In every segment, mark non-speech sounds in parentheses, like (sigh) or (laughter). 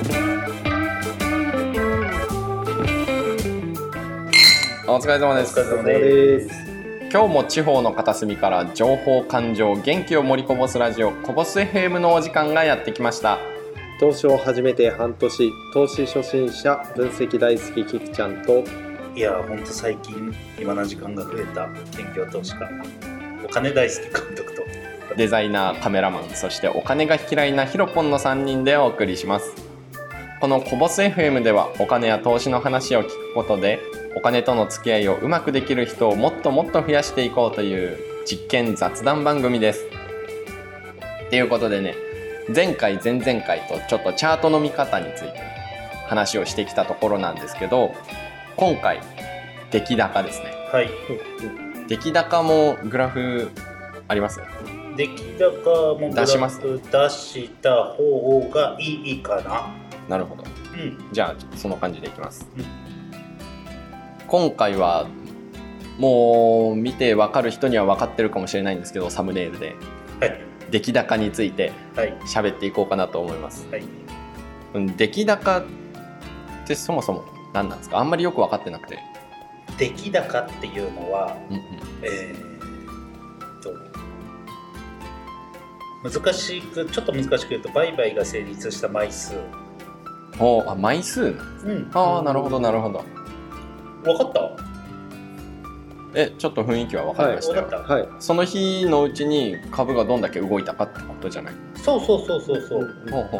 お疲れ様です。お疲れ様です。今日も地方の片隅から情報感情元気を盛りこぼすラジオこぼす FM のお時間がやってきました。投資を始めて半年、投資初心者、分析大好きキクちゃんと、いやー、ほんと最近、暇な時間が増えた。研究投資家、お金大好き監督と、デザイナーカメラマンそしてお金が嫌いなヒロポンの3人でお送りしますこのこぼす FM ではお金や投資の話を聞くことでお金との付き合いをうまくできる人をもっともっと増やしていこうという実験雑談番組です。ということでね前回前々回とちょっとチャートの見方について話をしてきたところなんですけど今回出来高ですね。はい、出来高もグラフあります？出来高もグラ出しますフ出した方がいいかな。なるほど。うん、じゃあその感じでいきます、うん。今回はもう見て分かる人には分かってるかもしれないんですけどサムネイルで。はい、出来高についてはい、喋っていこうかなと思います、はい。うん、出来高ってそもそも何なんですか？あんまりよく分かってなくて、出来高っていうのは、うんうん、えー、と、難しく、ちょっと難しく言うと、売買が成立した枚数。おあ枚数うん、ああなるほどなるほど。分かった？えちょっと雰囲気は分かりましたよ、分かった。はい。その日のうちに株がどんだけ動いたかってことじゃない？そうそうそうそうそう。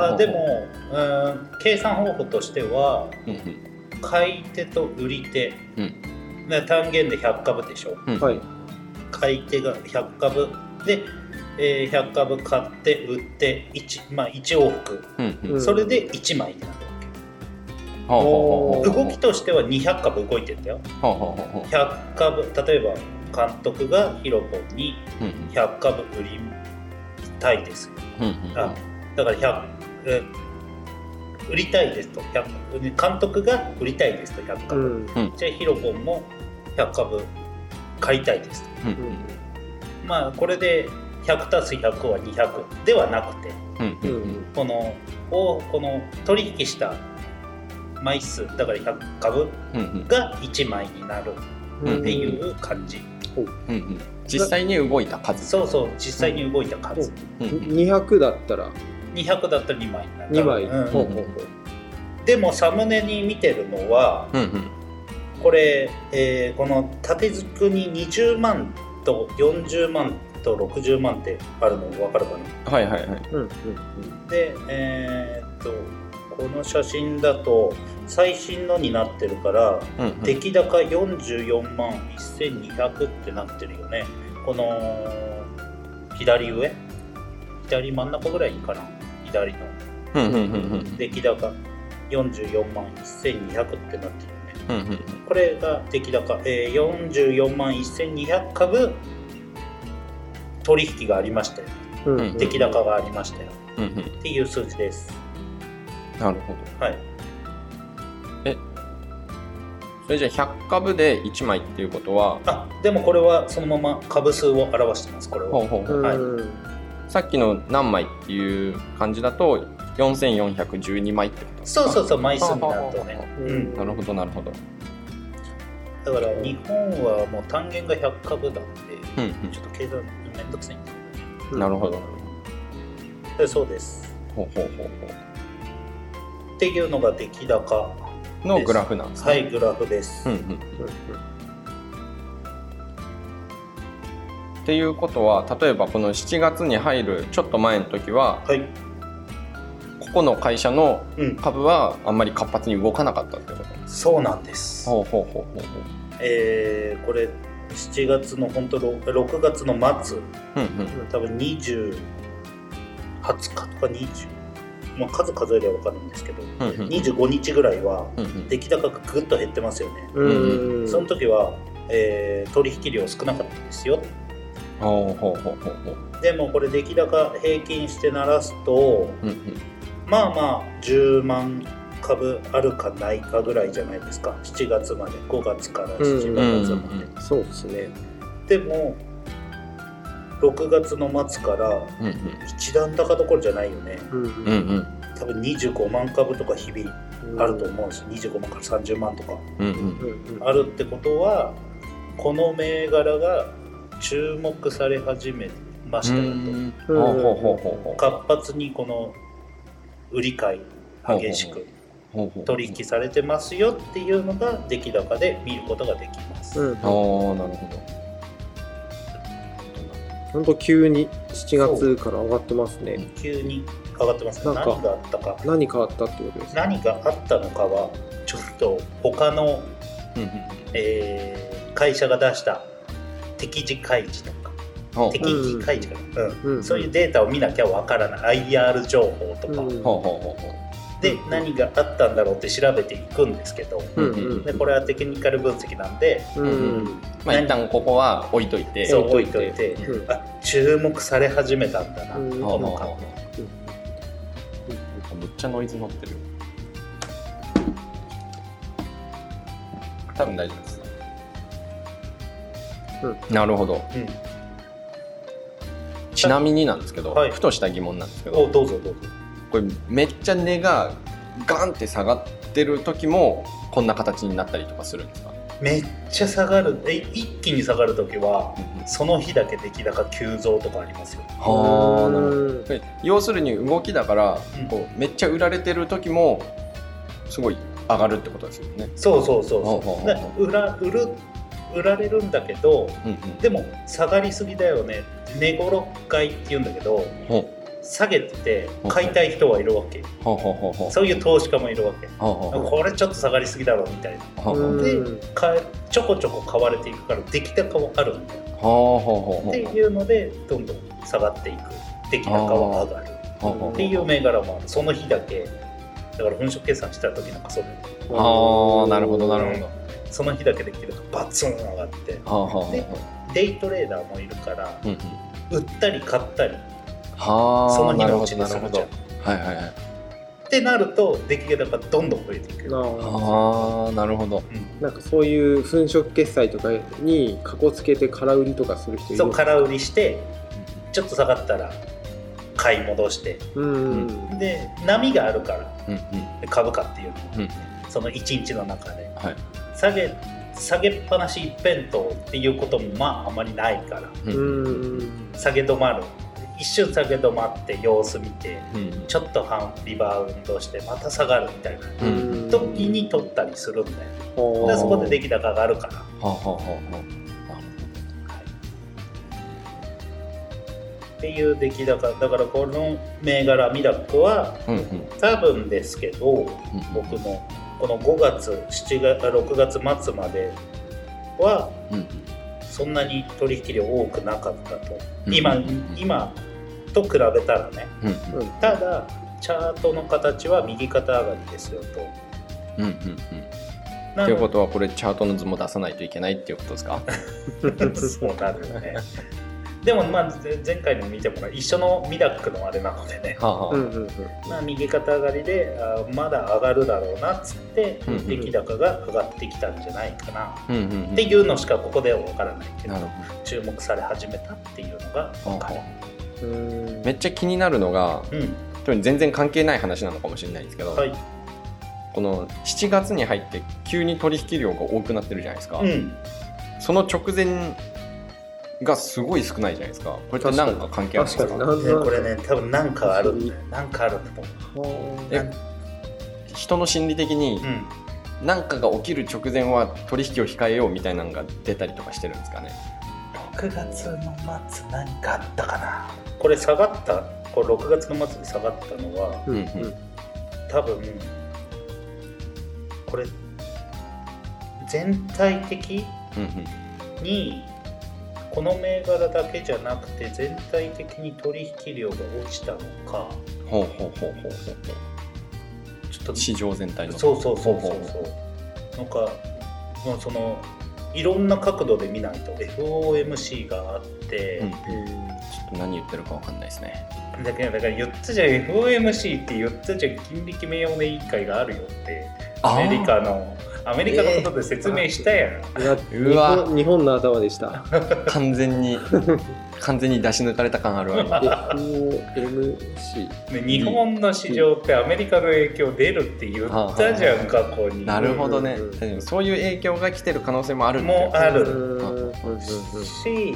あでも、うん、計算方法としては、うんうん。買い手と売り手、うん。ね単元で100株でしょ。うん。はい。買い手が100株。で、えー100株買って売って1、まあ、1往復、うんうん。うん。それで1枚になる動きとしては200株動いてんだよ。ほうほうほうほう。100株例えば監督がヒロポンにうんうん。100株売りたいです。あだから100え売りたいですと。100監督が売りたいですと100う株、ん。じゃあヒロポンも100株買いたいですと。うん。まあこれで100たす100は200ではなくてうん。このをこの取引した枚数だから100株が1枚になるうんっていう感じ、う。んうん。実際に動いた数。そうそう実際に動いた数、う。んうん。200だったら？200だったら2枚になる。2枚。うんほうほうほう。でもサムネに見てるのはうんうん。これ、えーこの縦軸に20万と40万と60万ってあるの分かるかな？はいはいはい。うんうん。でえーっとこの写真だと最新のになってるからうんうん。出来高44万1200ってなってるよね。この左上？左真ん中ぐらいかな？左の。うんうんうんうん出来高44万1200ってなってるよね。うんうんこれが出来高、えー、44万1200株取引がありましたよ。うんうん。出来高がありましたよ。うんうん。っていう数字ですなるほど。はい。それじゃあ100株で1枚っていうことはあでもこれはそのまま株数を表してますこれは。ほうほうほう。はい。うん。さっきの何枚っていう感じだと4412枚ってことですか？そうそうそう枚数になるとね。ううん。んなるほどなるほど。だから日本はもう単元が100株なんでうんうん。ちょっと計算めんどくさいんだなるほど。でそうです。ほうほうほうほっていうのが出来高うのグラフなんですね。はいグラフです、うんうんっていうことは例えばこの7月に入るちょっと前の時ははい。ここの会社のうん。株はあんまり活発に動かなかったってことそうなんです。ほうほうほうほうえーこれ7月の本当6 6月の末。ほううんうん。多分20 20日とか20まあ数数えれば分かるんですけどうんうん。25日ぐらいはうんうん。出来高がぐっと減ってますよね。うんその時は、えー取引量少なかったですよ。でもこれ出来高平均してならすとうんうん。まあまあ10万株あるかないかぐらいじゃないですか。7月まで5月から7月まで、うん。そうですね。でも6月の末からうんうん。一段高どころじゃないよね。うんうん。うん多分25万株とか日々あると思うし、25万から30万とか。うんうん。うんうん。あるってことはこの銘柄が注目され始めましたようんとほうほうほうほうほう。活発にこの売り買い激しくほうほう取引されてますよっていうのが出来高で見ることができます。うん。ああなるほど本当急に7月から上がってますね。急に上がってます何があったか。何変わったってことですか？何があったのかはちょっと他の、うんうん。えー会社が出した適時開示とか。ほう。適時開示かな、うん。うんそういうデータを見なきゃわからない。IR 情報とか、うん。ほうほうほうほで何があったんだろうって調べていくんですけど、ううんうん。でこれはテクニカル分析なんでうんまあ一旦ここは置いといて。そう置置いといて、あ注目され始めたんだな、うん。ほうほうほう。この株むっちゃノイズ乗ってる多分大丈夫です、なるほど。うん。ちなみになんですけど、はい。ふとした疑問なんですけおどどうぞどうぞこれめっちゃ値がガンって下がってる時もこんな形になったりとかするんですか、めっちゃ下がる。え一気に下がるときはその日だけ出来高急増とかありますよ。はあなるほど。うん。で要するに動きだから、うん。こうめっちゃ売られてる時もすごい上がるってことですよね。そうそうそうそう。売ら売る売られるんだけどうんうん、でも下がりすぎだよね。値頃買いって言うんだけどほ下げてて買いたい人はいるわけ。そういう投資家もいるわけ。これちょっと下がりすぎだろうみたいな。でうん買えちょこちょこ買われていくから出来高はある。んだよっていうのでどんどん下がっていく。出来高は上がる。っていう銘柄もある。その日だけ。だから粉飾決算した時なんかそうだよ。ああなるほどなるほど。その日だけできるとバツン上がって。でデイトレーダーもいるから売ったり買ったりはあその日なるほのうちどなるほど。にするじゃん。はいはいはい。ってなると出来高がどんどん増えていく。なあ。ああなるほど。なんかそういう粉飾決済とかにかこつけて空売りとかする人いるそう空売りしてちょっと下がったら買い戻して。うんで波があるからうんうん。株価っていうの。はうん。その1日の中で。はい。下げ下げっぱなし一辺倒っていうこともまああまりないから。ううんん。下げ止まる一瞬下げ止まって様子見てうん。ちょっと半リバウンドしてまた下がるみたいなううん。ん時に取ったりするんだよほうでそこで出来高があるから。はあはあはあはっていう出来高だからこの銘柄ミラックはあ。うんうん。多分ですけどうん僕のこの5月7月6月末まではうんそんなに取引量多くなかったと。うん今うん。今と比べたらね。うん。うん。ただチャートの形は右肩上がりですよと。うんうんうん。ということはこれチャートの図も出さないといけないっていうことですか？(laughs) そうなるよね。でもまあぜ前回の見てもらう一緒のミラックのあれなのでね。はあまあ、右肩上がりであまだ上がるだろうなっつってうん出来高が上がってきたんじゃないかな。っていうのしかここでは分からないけど注目され始めたっていうのがど。分かる。はあうんめっちゃ気になるのが、うん。特に全然関係ない話なのかもしれないですけど、はい。この7月に入って急に取引量が多くなってるじゃないですか、うん。その直前がすごい少ないじゃないですか。これって何か関係あるんですか確かに。ねこれね多分なんかあるんだよ。なんかあるんだと思う。人の心理的にうん。何かが起きる直前は取引を控えようみたいなのが出たりとかしてるんですかね？6月の末何かあったかな？これ下がったこれ6月の末に下がったのはうんうん。うん多分これ全体的にこの銘柄だけじゃなくて全体的に取引量が落ちたのかほうほうほうほうほうちょっと市場全体の。そうそうそうそうそう。なんかもうそのいろんな角度で見ないと FOMC があって、うん何言ってるかわかんないですね。だけどだから言ったじゃん FOMC って言ったじゃん金利決めようね委員会があるよってアメリカのアメリカのことで説明したやん、いやうわ。日本日本の頭でした。(laughs) 完全に完全に出し抜かれた感あるわ今。FOMC。で日本の市場ってアメリカの影響出るって言ったじゃん過去に。なるほどね。そういう影響が来てる可能性もあるもうある。し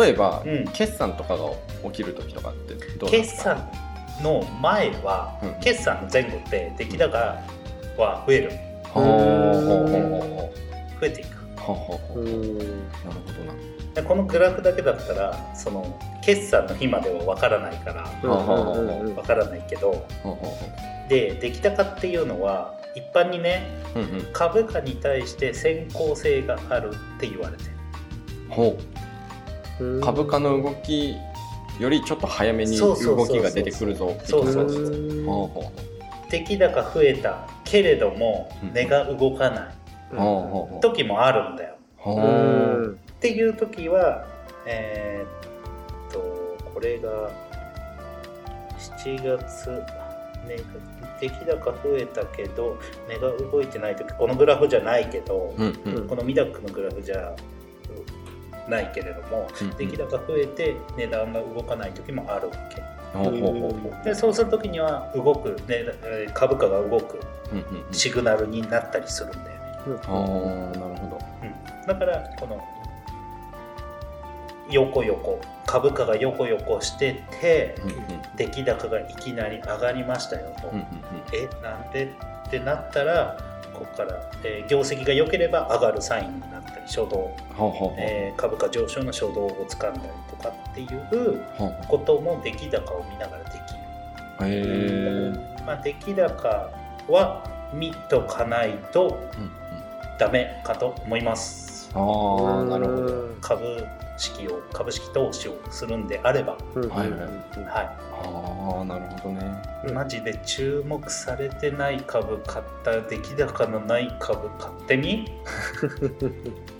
例えば、うん。決算とかが起きる時とかってどうなんですか決算の前は、うん。決算の前後って出来高は増える。増えていく。なるほどな。でこのグラフだけだったらその決算の日までは分からないから分からないけどで出来高っていうのは一般にねううんうん。株価に対して先行性があるって言われてる。ほう。ん。う株価の動きよりちょっと早めに動きが出てくるぞ。そうそう出来高増えたけれどもうん。値が動かない。時もあるんだよ。ほう。うんっていう時はえーっとこれが7月値が出来高増えたけど値が動いてない時このグラフじゃないけど、うんうん。このミダックのグラフじゃないけれどもうんうん。出来高増えて値段が動かない時もあるわけ。でそうする時には動く、ね、えー株価が動くうんうんうん。シグナルになったりするんだよね、あーなるほど。うん、だからこの横横株価が横横しててうんうん。出来高がいきなり上がりましたよと、うんうんえなんで？ってなったらここから、えー業績が良ければ上がるサインになっ初動、うんほうほうほう。えー株価上昇の初動をつかんだりとかっていうことも出来高を見ながらできる、うへえまあ、出来高は見とかないとうんうん。ダメかと思います。ああなるほど。株式を株式投資をするんであれば、うん。はいはい。はああなるほどね。い、マジで注目されてない株買った出来高のない株買ってみ？(laughs)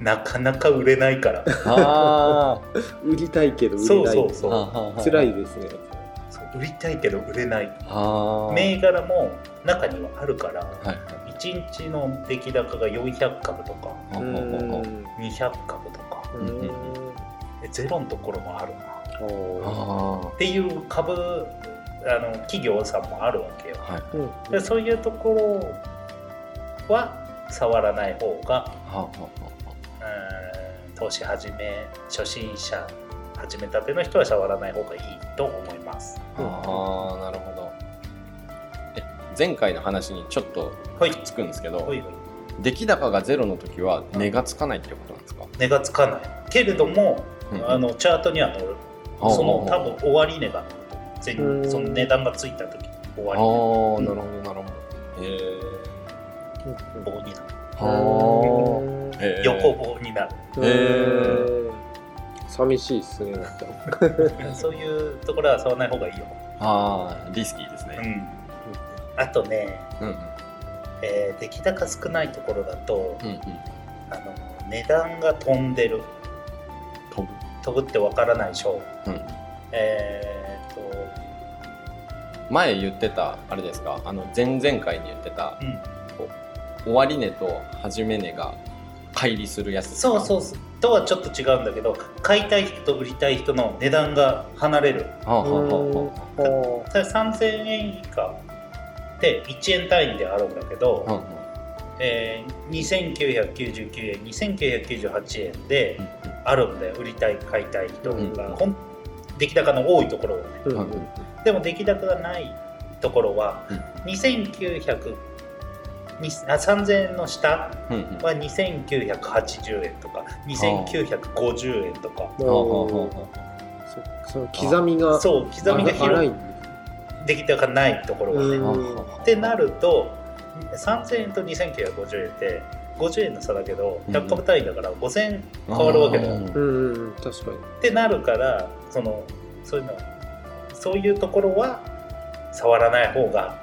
なかなか売れないから。あ (laughs) 売りたいけど売れそうない。そうそうあ辛いですね。そう売りたいけど売れない。ああ銘柄も中にはあるからはい。1日の出来高が400株とかほうほうほうほう200株とかゼロのところもあるな。ああっていう株あの企業さんもあるわけよ。あはい。でそういうところは触らない方が投資始め初心者始めたての人は触らない方がいいと思います。あああなるほど。え前回の話にちょっとはい。つくんですけどほいほい。出来高がゼロの時は値がつかないってことなんですか？値がつかない。けれども、うん。あのチャートには載る。はあそのはあ多分終値が全うん。その値段がついた時終ああわなるほどなるほど。へえり棒になる。はあ横棒になる。うんへー。寂しいっすね。(laughs) そういうところは触らない方がいいよ、ああリスキーですね。うん、あとね、うんうん。えー出来高少ないところだとうんうん。あの値段が飛んでる。飛ぶ。飛ぶってわからないでしょ。うん。えーっと前言ってたあれですか？あの前々回に言ってたうん。終値と始め値が乖離するやつそうそうそう。とはちょっと違うんだけど買いたい人と売りたい人の値段が離れる。はあはあはあはただ3000円以下で1円単位であるんだけど、あはえー2999円2998円でうんあるんだよ売りたい買いたい人が、うん出来高の多いところはね。うんはいでも出来高がないところはうん2900にあ3000円の下は2980円とか2950円とか。刻みがそう刻みが荒広いで出来高ないところがね、ってなると3000円と2950円って50円の差だけどうん100株単位だから5000円変わるわけだよ、うんっうんうんうん確かに。てなるからそのそういうのそういうところは触らない方が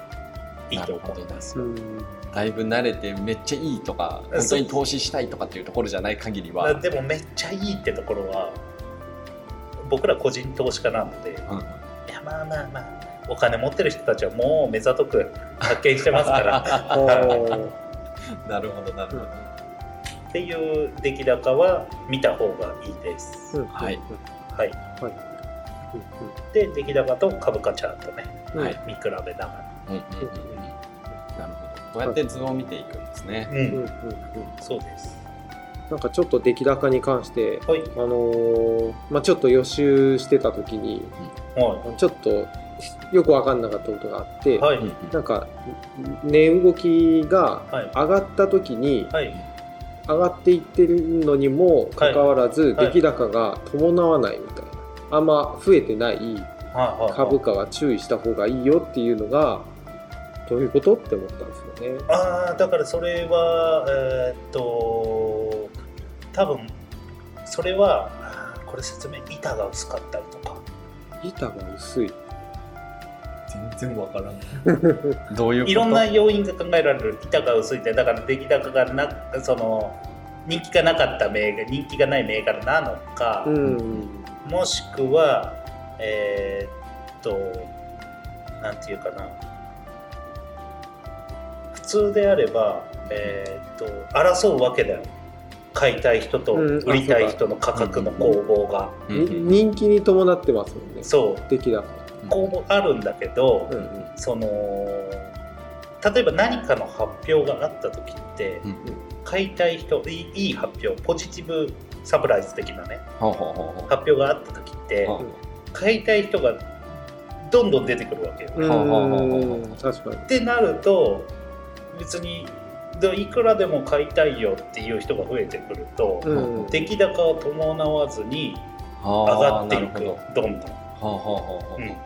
いいと思います、うん。だいぶ慣れてめっちゃいいとか本当に投資したいとかっていうところじゃない限りは、でもめっちゃいいってところは僕ら個人投資家なのでいうん。やまあまあまあお金持ってる人たちはもう目ざとく発見してますから。(laughs) なるほどなるほど、っていう出来高は見た方がいいです。うんはい。はい、で出来高と株価チャートね。はい。見比べながら。うんうんうんるほどこうやって図を見ていくんですね、うん。うんうんうんそうです。なんかちょっと出来高に関して、はい。あのーまあ、ちょっと予習してた時にはちょっとよく分かんなかったことがあって、い。はい。なんか値動きがはい。上がった時にはい。上がっていってるのにもかかわらずはい。出来高が伴わないみたいな。あんま増えてない。株価は注意した方がいいよっていうのがどういうことって思ったんですよね。ああだからそれはえーっと多分それはこれ説明板が薄かったりとか。板が薄い。全然わからない (laughs) どういうこと？いろんな要因が考えられる板が薄いってだから出来高がなその人気がなかった銘柄人気がない銘柄なのか、うん。もしくはえーっとなんていうかな。普通であればえーっと争うわけだよ買いたい人とうん売りたい人の価格の攻防が、うんに人気に伴ってますもんね。そう。出来高。攻防あるんだけど、うんうん。その例えば何かの発表があった時ってうん買いたい人いい発表ポジティブサプライズ的なねほうほうほうほう発表があった時っては買いたい人がどんどん出てくるわけよ。うん。はあはあはあはあ。確かに。ってなると別にでいくらでも買いたいよっていう人が増えてくると、うん。出来高を伴わずに上上がっていく。ど。どんどん。はあはあうん。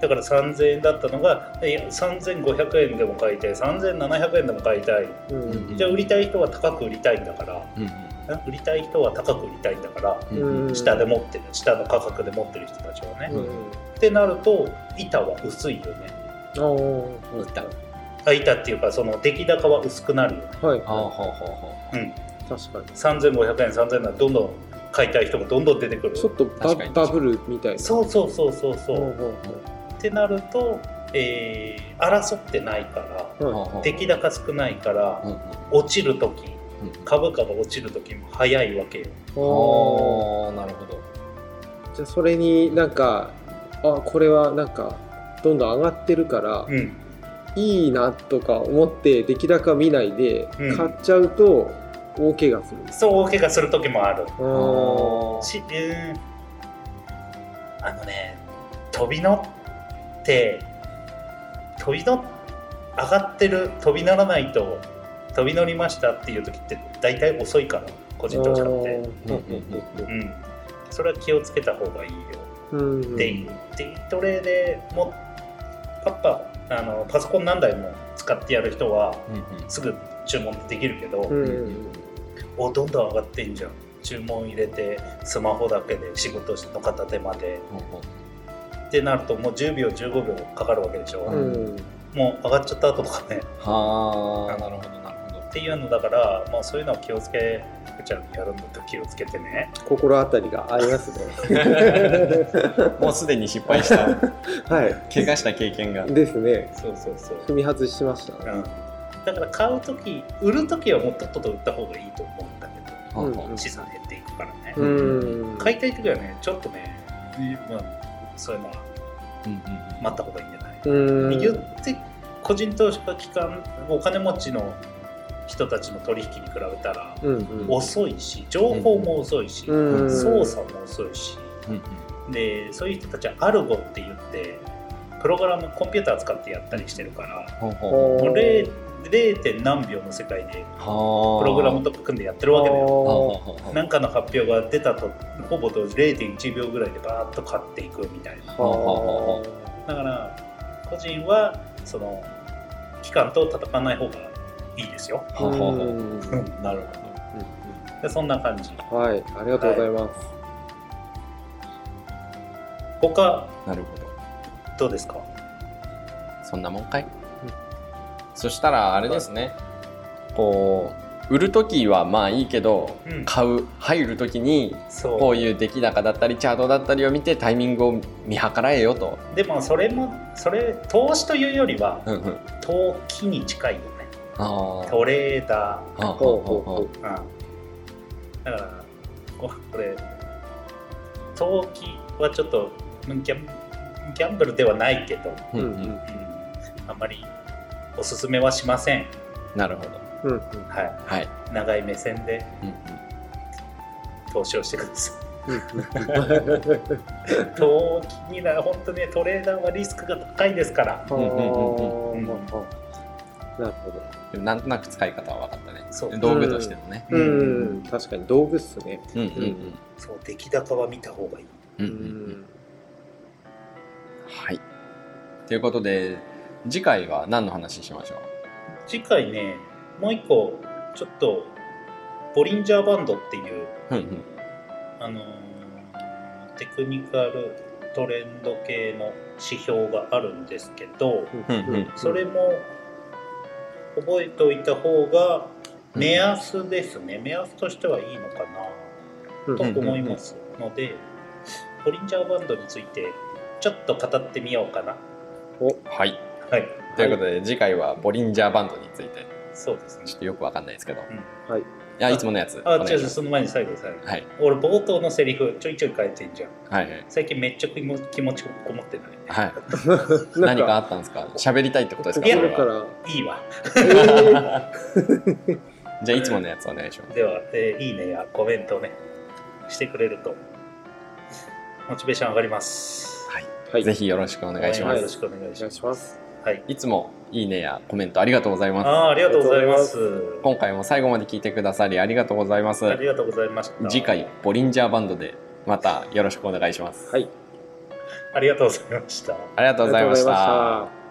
だから3000円だったのがいや3500円でも買いたい3700円でも買いたい。うん。じゃあ売りたい人は高く売りたいんだからうん。売りたい人は高く売りたいんだからうん。うんうん下で持ってる下の価格で持ってる人たちはね、うん。ってなると板は薄いよね。板。あ板っていうかその出来高は薄くなるよ。ねはい。はあはあはあはうん。確かに。3500円3000円ならどんどん買いたい人がどんどん出てくる。ちょっとバ確かにバブルみたいな。そうそうそうそうそう、うんってなると、えー争ってないからはあ出来高少ないから落ちる時うん。株価が落ちる時も早いわけよ。あああなるほど。ーじゃあそれになんかあこれはなんかどんどん上がってるからうんいいなとか思って出来高見ないでうん。買っちゃうと大怪我する。んです。そう大怪我する時もある。しうんあのね飛び乗って飛び乗上がってる飛び乗らないと飛び乗りましたっていう時って大体遅いから個人投資家って。うん。それは気をつけた方がいいよ。うんデイデイトレでもパッパあのパソコン何台も使ってやる人はうんうん。すぐ注文できるけど、うんおどんどん上がってんじゃん。注文入れてスマホだけで仕事の片手まで。ほうほうってなるともう10秒15秒かかるわけでしょ、うん。もう上がっちゃった後とかね。はあなるほどっていうのだから、まあ、そういうのは気をつけ福ちゃんやるんだったら気をつけてね心当たりがありますね。(laughs) もうすでに失敗した (laughs) はい。怪我した経験がですね。そうそうそう、踏み外しましたね。うん、だから買う時売る時はもうとっとと売った方がいいと思うんだけはあはうんど資産減っていくからね、うん。買いたい時はねちょっとね、まあ、そういうのはあうんうん待った方がいいんじゃない？うん。言って個人投資家機関お金持ちの人たちの取引に比べたら。遅いし情報も遅いし、うん操作も遅いしでそういう人たちはアルゴって言ってプログラムコンピューター使ってやったりしてるからもう 0. 0. 点何秒の世界ではあプログラムとか組んでやってるわけだよ。はあはよ。あはあなんかの発表が出たとほぼ同時0.1秒ぐらいでバーッと買っていくみたいなはだから個人はその機関と戦わない方がいいですよ。なるほでそんな感じ。はい、ありがとうございます。他どなるほど。どうですか？そんなもんかい、そしたらあれですね。こう売る時はまあいいけど、うん。買う入る時にこういう出来高だったりチャートだったりを見てタイミングを見計らえよと、でもそれもそれ投資というよりはうんうん、投機に近い。よトレーダあー。ほうほうほう。ー、うん、だからここれ投機はちょっとギャンギャンブルではないけど、うんうん。うん。うん、あんまりおすすめはしません、なるほど。うんうんははい、い、長い目線でうんうん。投資をしてください。うん (laughs) 投機にな本当ねトレーダーはリスクが高いですから。うんうんうんうんなるほど。でもなんとなく使い方は分かったね。そう。道具としてのね、うんうん確かに道具っすね。うんうんうん。そう出来高は見た方がいい。うんううんうんん。はい。ということで次回は何の話しましょう？次回ねもう一個ちょっとボリンジャーバンドっていううんうん。あのーテクニカルトレンド系の指標があるんですけどうんうん。それも覚えておいた方が目安ですね、目安としてはいいのかうんなと思いますので、ボリンジャーバンドについてちょっと語ってみようかな。はい。はい。ということで、次回はボリンジャーバンドについて。そうですね。ちょっとよくわかんないですけど、いはいやいつものやつ。あ違うその前に最後最後。はい。俺冒頭のセリフちょいちょい変えてんじゃん。はいはい。最近めっちゃ気も気持ちこもってないはい。(laughs) 何かあったんですか？喋りたいってことですか？いやそれは。からいいわ。(laughs) じゃあいつものやつお願いします。では、えーいいねやコメントをねしてくれるとモチベーション上がります。はい、はい。ぜひよろしくお願いします、よろしくお願いします。お願いしますはい。いつもいいねやコメントありがとうございます。あーありがとうございます。今回も最後まで聞いてくださりありがとうございます。ありがとうございました。次回ボリンジャーバンドでまたよろしくお願いします。はい。ありがとうございました。ありがとうございました